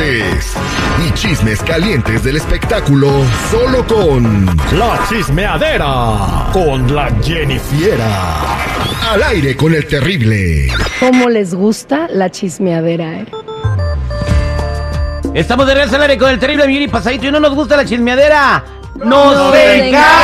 y chismes calientes del espectáculo solo con La chismeadera con la Jennifiera. Al aire con el terrible. ¿Cómo les gusta la chismeadera, eh? Estamos de regreso al aire con el terrible Miguel y Pasadito y no nos gusta la chismeadera. ¡Nos, Nos encanta!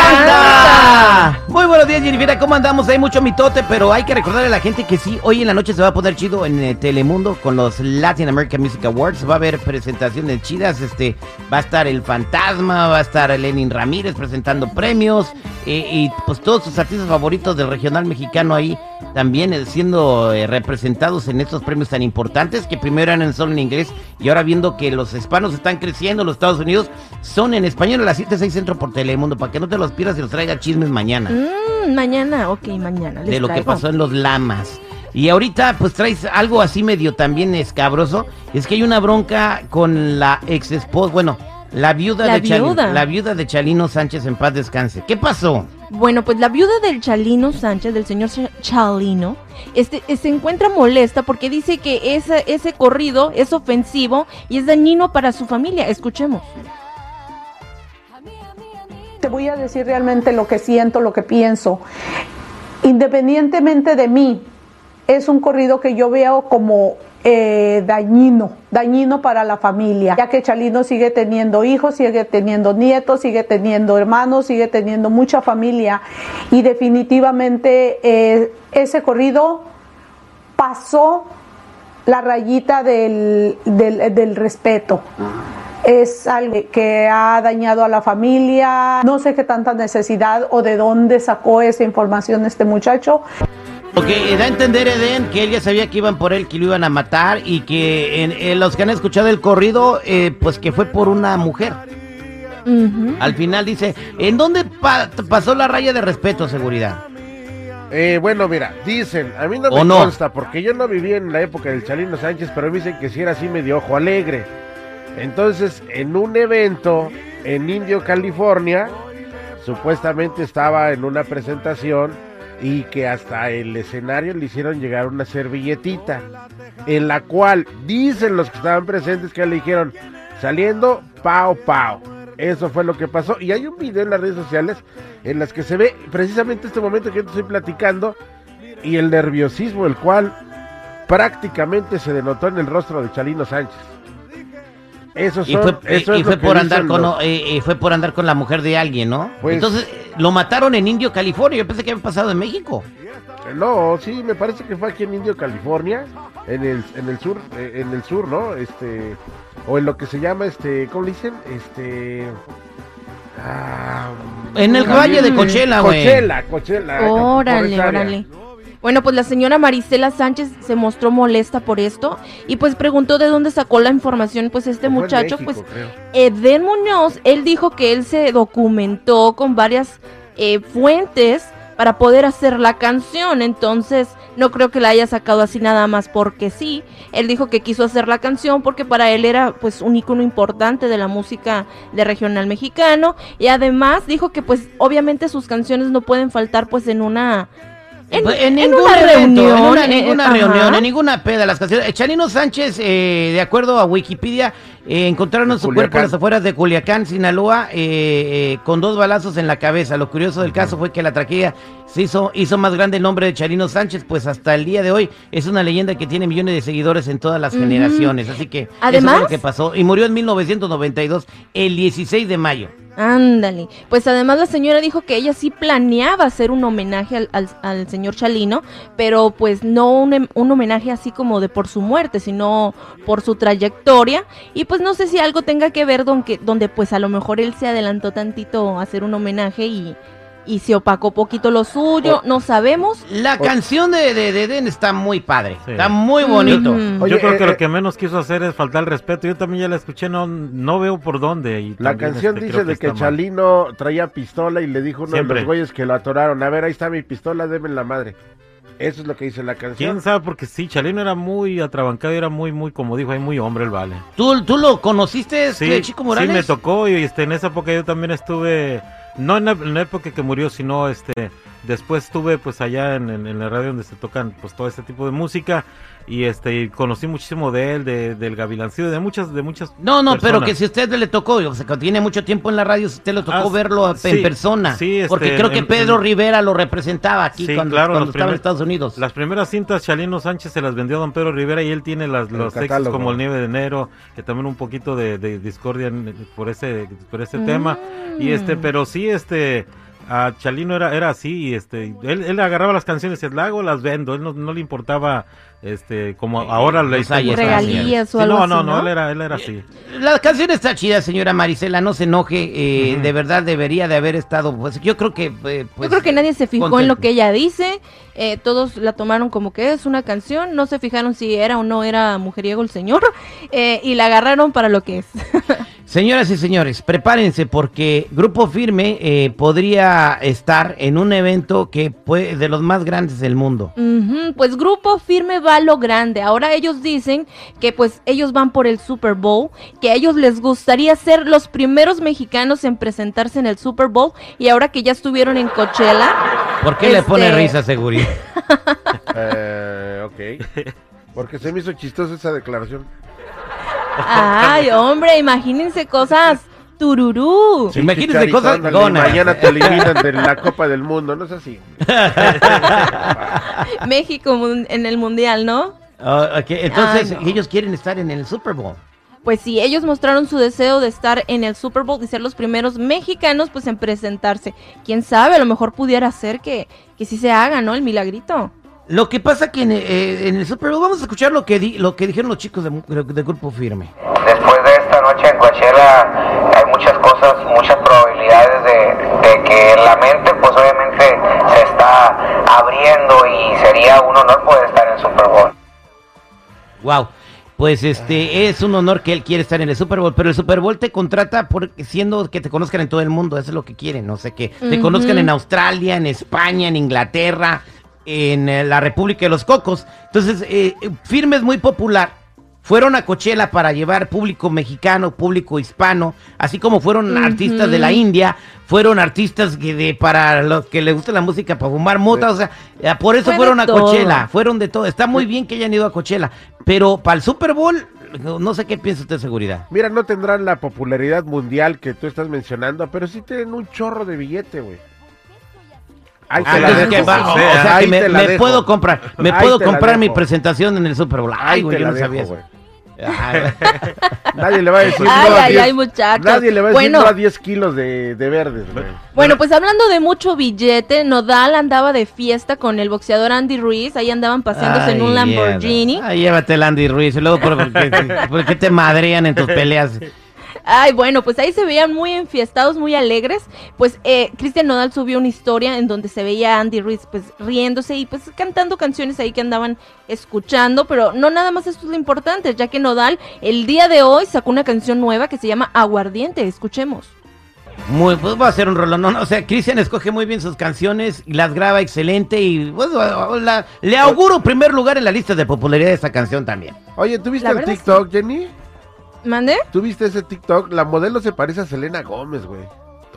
Buenos días, Jennifer. ¿Cómo andamos? Hay mucho mitote, pero hay que recordarle a la gente que sí, hoy en la noche se va a poner chido en eh, Telemundo con los Latin American Music Awards. Va a haber presentaciones chidas. Este, va a estar el Fantasma, va a estar Lenin Ramírez presentando premios. eh, y pues todos sus artistas favoritos del regional mexicano ahí también eh, siendo eh, representados en estos premios tan importantes que primero eran en solo en inglés y ahora viendo que los hispanos están creciendo, los Estados Unidos son en español a las 7, 6 centro por Telemundo para que no te los pierdas y los traiga chismes mañana Mm, mañana, ok, mañana. les de lo que pasó en los lamas. Y ahorita pues traes algo así medio también escabroso, es que hay una bronca con la ex esposa, bueno, la viuda La de Chalino, la viuda de Chalino Sánchez en paz descanse. ¿Qué pasó? Bueno, pues la viuda del Chalino Sánchez, del señor Ch- Chalino, este, eh, se encuentra molesta porque dice que ese, ese corrido es ofensivo y es dañino para su familia. Escuchemos. Te voy a decir realmente lo que siento, lo que pienso. Independientemente de mí, es un corrido que yo veo como eh, dañino, dañino para la familia, ya que Chalino sigue teniendo hijos, sigue teniendo nietos, sigue teniendo hermanos, sigue teniendo mucha familia y definitivamente eh, ese corrido pasó la rayita del, del, del respeto. Es algo que ha dañado a la familia. No sé qué tanta necesidad o de dónde sacó esa información este muchacho. Porque da a entender Eden que él ya sabía que iban por él, que lo iban a matar y que en, en los que han escuchado el corrido, eh, pues que fue por una mujer. Ujú. Al final dice, ¿en dónde pa- pasó la raya de respeto, seguridad? Eh, bueno, mira, dicen, a mí no ¿O me no? consta, porque yo no viví en la época del Chalino Sánchez, pero dicen que si era así medio ojo alegre. Entonces, en un evento en Indio, California, supuestamente estaba en una presentación y que hasta el escenario le hicieron llegar una servilletita, en la cual dicen los que estaban presentes que le dijeron, saliendo, pao, pao. Eso fue lo que pasó. Y hay un video en las redes sociales en las que se ve precisamente este momento que yo te estoy platicando y el nerviosismo, el cual prácticamente se denotó en el rostro de Chalino Sánchez. Eso, Y fue, eso y es fue por andar con los- eh, fue por andar con la mujer de alguien, ¿no? Pues- Entonces lo mataron en Indio, California. Yo pensé que había pasado en México. No, sí, me parece que fue aquí en Indio, California, en el, en el sur, eh, en el sur, ¿no? Este, o en lo que se llama, este, ¿cómo le dicen? Este, ah, En el valle de Coachella, güey. Coachella, Coachella. por Órale, órale. Bueno, pues la señora Marisela Sánchez se mostró molesta por esto y pues preguntó de dónde sacó la información pues este muchacho, México, pues. Eden Muñoz, él dijo que él se documentó con varias eh, fuentes para poder hacer la canción, entonces no creo que la haya sacado así nada más porque sí. Él dijo que quiso hacer la canción porque para él era pues un icono importante de la música de regional mexicano y además dijo que pues obviamente sus canciones no pueden faltar pues en una en, Pues, en en ningún una evento, reunión, en una, ninguna reunión, en ninguna peda. Las canciones. Chalino Sánchez, eh, de acuerdo a Wikipedia, eh, encontraron su cuerpo en Culiacán. las afueras de Culiacán, Sinaloa, eh, eh, con dos balazos en la cabeza. Lo curioso del caso fue que la tragedia se hizo, hizo más grande el nombre de Chalino Sánchez, pues hasta el día de hoy es una leyenda que tiene millones de seguidores en todas las generaciones. Así que eso Además- fue lo que pasó. Y murió en 1992, el 16 de mayo. Ándale. Pues además la señora dijo que ella sí planeaba hacer un homenaje al, al- al señor Chalino, pero pues no un, un homenaje así como de por su muerte, sino por su trayectoria. Y pues no sé si algo tenga que ver don que- donde pues a lo mejor él se adelantó tantito a hacer un homenaje y, y se opacó poquito lo suyo, no sabemos. La canción de, de, de Eden está muy padre, Sí. está muy bonito. Oye, Yo creo que eh, lo eh, que menos quiso hacer es faltar el respeto. Yo también ya la escuché, no, no veo por dónde. Y La canción este, dice de que. Chalino traía pistola y le dijo a uno de los güeyes que lo atoraron, a ver, ahí está mi pistola, deme la madre. Eso es lo que dice la ¿Quién canción. sabe? Porque sí, Chalino era muy atrabancado y era muy, muy, como dijo ahí, muy hombre el vale. ¿Tú, tú lo conociste, este, Sí, Chico Morales? sí me tocó y este, en esa época yo también estuve, no en la, en la época que murió, sino este, Después estuve pues allá en, en- en la radio donde se tocan pues todo este tipo de música y este y conocí muchísimo de él, de, del Gavilancillo, de muchas, de muchas No, no, pero que si usted le tocó, o sea, que tiene mucho tiempo en la radio, si usted le tocó Ah, verlo en sí, persona. sí, este, porque creo que en- Pedro en- Rivera lo representaba aquí Sí, cuando, claro, cuando los estaba en Estados Unidos. Las primeras cintas Chalino Sánchez se las vendió a don Pedro Rivera y él tiene las, El los textos como El Nieve de Enero, que también un poquito de, de discordia por ese, por ese tema. Y este, pero sí, este, a Chalino era, era así, y este, él, él agarraba las canciones y la hago, las vendo, él no, no le importaba, este, como ahora le haciendo. Regalías o Sí, algo no, no, así, no, ¿no? él era, él era así. La canción está chida, señora Marisela, no se enoje, eh, de verdad debería de haber estado, pues yo creo que... eh, pues, Yo creo que nadie se fijó en lo que ella dice. eh, todos la tomaron como que es una canción. No se fijaron si era o no era mujeriego el señor. eh, y la agarraron para lo que es. Señoras y señores, prepárense porque Grupo Firme eh, podría estar en un evento que fue de los más grandes del mundo. Pues Grupo Firme va a lo grande. Ahora ellos dicen que pues ellos van por el Super Bowl, que a ellos les gustaría ser los primeros mexicanos en presentarse en el Super Bowl y ahora que ya estuvieron en Coachella. ¿Por qué le pone Este- risa, seguridad? Eh, ok. Porque se me hizo chistosa esa declaración. Ay, hombre, imagínense cosas tururú. Sí. Imagínense cosas gonas. Mañana te eliminan de la Copa del Mundo, no es así. México en el mundial, ¿no? Ah, Entonces, Ah, no. ellos quieren estar en el Super Bowl. Pues sí, ellos mostraron su deseo de estar en el Super Bowl y ser los primeros mexicanos pues en presentarse. Quién sabe, a lo mejor pudiera ser que, que sí se haga, ¿no? El milagrito. Lo que pasa que en, eh, en el Super Bowl, vamos a escuchar lo que, di- lo que dijeron los chicos de, de Grupo Firme. Después de esta noche en Coachella hay muchas cosas, muchas probabilidades de, de que la mente pues obviamente se está abriendo y sería un honor poder estar en Super Bowl. Wow. Pues este es un honor que él quiere estar en el Super Bowl, pero el Super Bowl te contrata por siendo que te conozcan en todo el mundo, eso es lo que quieren, no sé que te conozcan en Australia, en España, en Inglaterra, en eh, la República de los Cocos. Entonces, eh, eh, Firme es muy popular. Fueron a Coachella para llevar público mexicano, público hispano, así como fueron artistas de la India, fueron artistas que de, para los que les gusta la música, para fumar mota, o sea, eh, por eso Fue fueron a todo. Coachella, fueron de todo. Está muy bien que hayan ido a Coachella, pero para el Super Bowl, no no sé qué piensa usted de seguridad. Mira, no tendrán la popularidad mundial que tú estás mencionando, pero sí tienen un chorro de billete, güey. Ahí Ah, te la dejo. o sea, ahí que me, te la me dejo. puedo comprar, me Ahí puedo comprar mi presentación en el Super Bowl. Ay, güey, yo no sabía eso. Nadie le va a decir Ay, no a ay, 10 ay, muchachos. Nadie le va a decir Bueno. no a 10 kilos de, de verdes, güey. Bueno, pues hablando de mucho billete, Nodal andaba de fiesta con el boxeador Andy Ruiz, ahí andaban paseándose en un Lamborghini. Ay, llévate el Andy Ruiz. Y luego, ¿por qué, por qué te madrean en tus peleas? Ay, bueno, pues ahí se veían muy enfiestados, muy alegres. Pues eh, Cristian Nodal subió una historia en donde se veía a Andy Ruiz pues riéndose y pues cantando canciones ahí que andaban escuchando, pero no nada más esto es lo importante, ya que Nodal el día de hoy sacó una canción nueva que se llama Aguardiente, escuchemos. Muy, pues va a ser un rolón. No, no, o sea, Cristian escoge muy bien sus canciones y las graba excelente. Y pues, la- le auguro primer lugar en la lista de popularidad de esta canción también. Oye, ¿tú viste La el TikTok, Jenny? ¿Mande? ¿Tú viste ese TikTok? La modelo se parece a Selena Gómez, güey.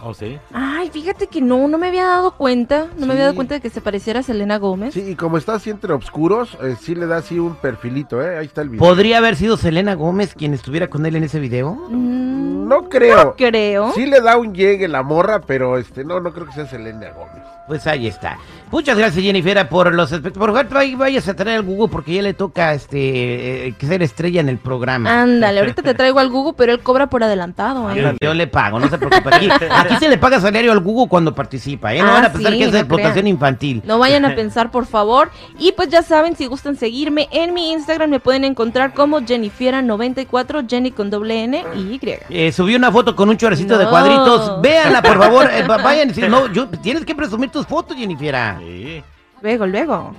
Oh, sí. Ay, fíjate que no, no me había dado cuenta, no me había dado cuenta de que se pareciera a Selena Gómez. Sí, y como está así entre oscuros, eh, sí le da así un perfilito, ¿eh? Ahí está el video. ¿Podría haber sido Selena Gómez quien estuviera con él en ese video? Mm, No creo. creo. Sí le da un llegue la morra, pero este, no, no creo que sea Selena Gómez. Pues ahí está. Muchas gracias, Jennifer, por los aspectos. Por favor, vay- vayas a traer al Google porque ya le toca este eh, ser estrella en el programa. Ándale, ahorita te traigo al Google, pero él cobra por adelantado, ¿eh? Yo, yo le pago, no se preocupe. Aquí, aquí se le paga salario al Google cuando participa, ¿eh? No Ah, van a pensar sí, que es no explotación crean. infantil. No vayan a pensar, por favor. Y pues ya saben, si gustan seguirme en mi Instagram, me pueden encontrar como Jennifiera94, Jenny con doble N y Y. Eh, subí una foto con un chorrecito de cuadritos. Véanla, por favor. va- vayan. si- No, yo, tienes que presumir tus fotos, Jennifer. Sí. Luego, luego.